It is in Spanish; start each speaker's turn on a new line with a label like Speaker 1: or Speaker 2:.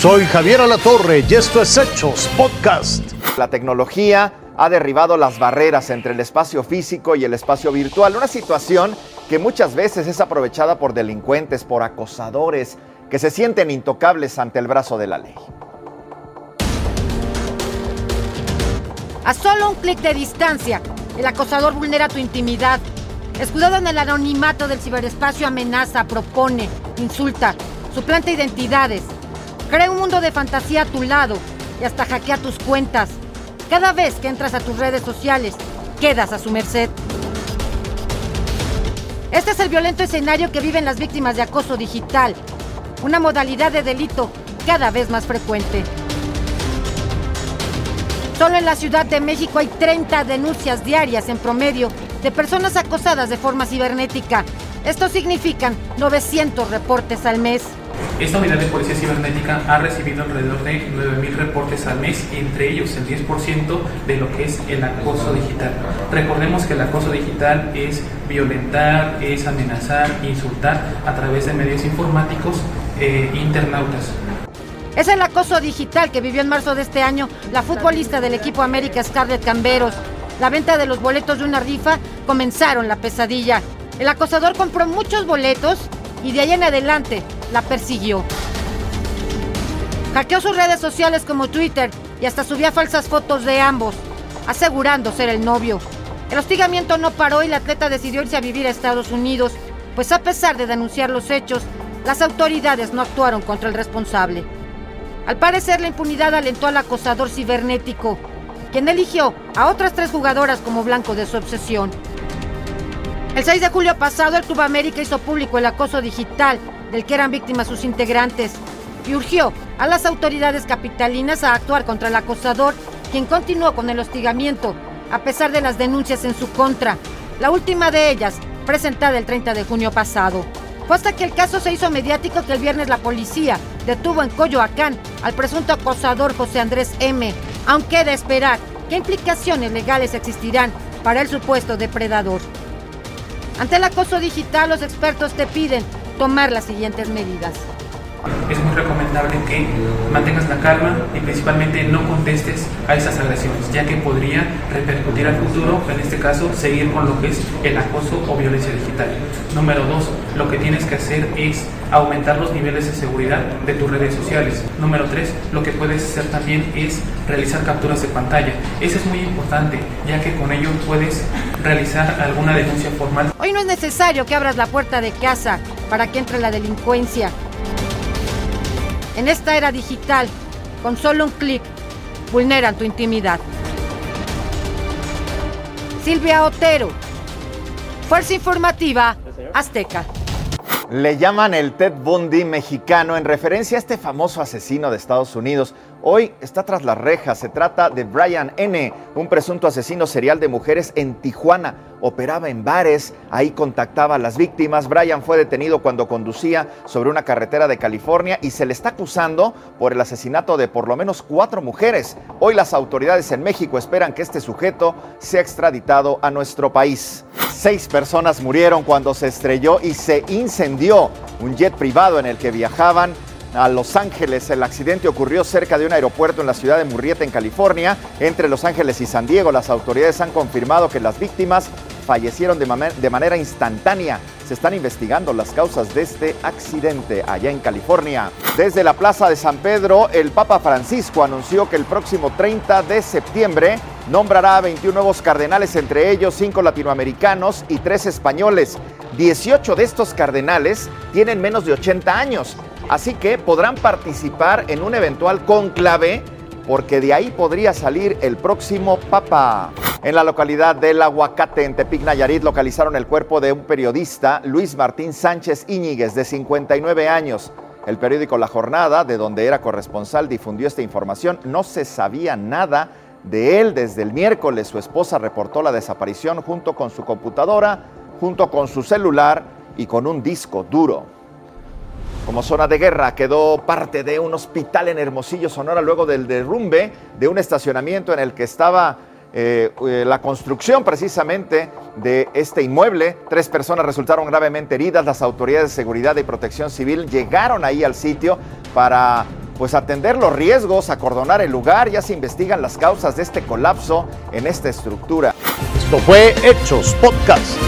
Speaker 1: Soy Javier Alatorre y esto es Hechos Podcast.
Speaker 2: La tecnología ha derribado las barreras entre el espacio físico y el espacio virtual, una situación que muchas veces es aprovechada por delincuentes, por acosadores, que se sienten intocables ante el brazo de la ley.
Speaker 3: A solo un clic de distancia, el acosador vulnera tu intimidad. Escudado en el anonimato del ciberespacio, amenaza, propone, insulta, suplanta identidades, crea un mundo de fantasía a tu lado y hasta hackea tus cuentas. Cada vez que entras a tus redes sociales, quedas a su merced. Este es el violento escenario que viven las víctimas de acoso digital, una modalidad de delito cada vez más frecuente. Solo en la Ciudad de México hay 30 denuncias diarias en promedio de personas acosadas de forma cibernética. Esto significan 900 reportes al mes.
Speaker 4: Esta unidad de policía cibernética ha recibido alrededor de 9.000 reportes al mes, entre ellos el 10% de lo que es el acoso digital. Recordemos que el acoso digital es violentar, es amenazar, insultar a través de medios informáticos e internautas.
Speaker 3: Es el acoso digital que vivió en marzo de este año la futbolista del equipo América Scarlett Camberos. La venta de los boletos de una rifa comenzaron la pesadilla. El acosador compró muchos boletos y de ahí en adelante la persiguió. Hackeó sus redes sociales como Twitter y hasta subía falsas fotos de ambos, asegurando ser el novio. El hostigamiento no paró y la atleta decidió irse a vivir a Estados Unidos, pues a pesar de denunciar los hechos, las autoridades no actuaron contra el responsable. Al parecer, la impunidad alentó al acosador cibernético, quien eligió a otras tres jugadoras como blanco de su obsesión. El 6 de julio pasado, el Club América hizo público el acoso digital del que eran víctimas sus integrantes y urgió a las autoridades capitalinas a actuar contra el acosador, quien continuó con el hostigamiento a pesar de las denuncias en su contra, la última de ellas presentada el 30 de junio pasado. Fue hasta que el caso se hizo mediático que el viernes la policía detuvo en Coyoacán al presunto acosador José Andrés M., aunque de esperar qué implicaciones legales existirán para el supuesto depredador. Ante el acoso digital, los expertos te piden tomar las siguientes medidas.
Speaker 4: Es muy recomendable que mantengas la calma y principalmente no contestes a esas agresiones, ya que podría repercutir al futuro, en este caso, seguir con lo que es el acoso o violencia digital. Número dos, lo que tienes que hacer es aumentar los niveles de seguridad de tus redes sociales. Número tres, lo que puedes hacer también es realizar capturas de pantalla. Eso es muy importante, ya que con ello puedes realizar alguna denuncia formal.
Speaker 3: Hoy no es necesario que abras la puerta de casa para que entre la delincuencia. En esta era digital, con solo un clic, vulneran tu intimidad. Silvia Otero, Fuerza Informativa Azteca.
Speaker 2: Le llaman el Ted Bundy mexicano en referencia a este famoso asesino de Estados Unidos. Hoy está tras las rejas. Se trata de Brian N., un presunto asesino serial de mujeres en Tijuana. Operaba en bares, ahí contactaba a las víctimas. Brian fue detenido cuando conducía sobre una carretera de California y se le está acusando por el asesinato de por lo menos cuatro mujeres. Hoy las autoridades en México esperan que este sujeto sea extraditado a nuestro país. Seis personas murieron cuando se estrelló y se incendió un jet privado en el que viajaban a Los Ángeles. El accidente ocurrió cerca de un aeropuerto en la ciudad de Murrieta, en California. Entre Los Ángeles y San Diego, las autoridades han confirmado que las víctimas fallecieron de, de, manera instantánea. Se están investigando las causas de este accidente allá en California. Desde la Plaza de San Pedro, el Papa Francisco anunció que el próximo 30 de septiembre nombrará a 21 nuevos cardenales, entre ellos 5 latinoamericanos y 3 españoles. 18 de estos cardenales tienen menos de 80 años, así que podrán participar en un eventual conclave porque de ahí podría salir el próximo papa. En la localidad del Aguacate, en Tepic, Nayarit, localizaron el cuerpo de un periodista, Luis Martín Sánchez Íñiguez, de 59 años. El periódico La Jornada, de donde era corresponsal, difundió esta información. No se sabía nada de él desde el miércoles. Su esposa reportó la desaparición junto con su computadora, junto con su celular y con un disco duro. Como zona de guerra quedó parte de un hospital en Hermosillo, Sonora, luego del derrumbe de un estacionamiento en el que estaba eh, eh, la construcción precisamente de este inmueble. Tres personas resultaron gravemente heridas. Las autoridades de seguridad y protección civil llegaron ahí al sitio para pues atender los riesgos, acordonar el lugar, ya se investigan las causas de este colapso en esta estructura.
Speaker 1: Esto fue Hechos Podcast.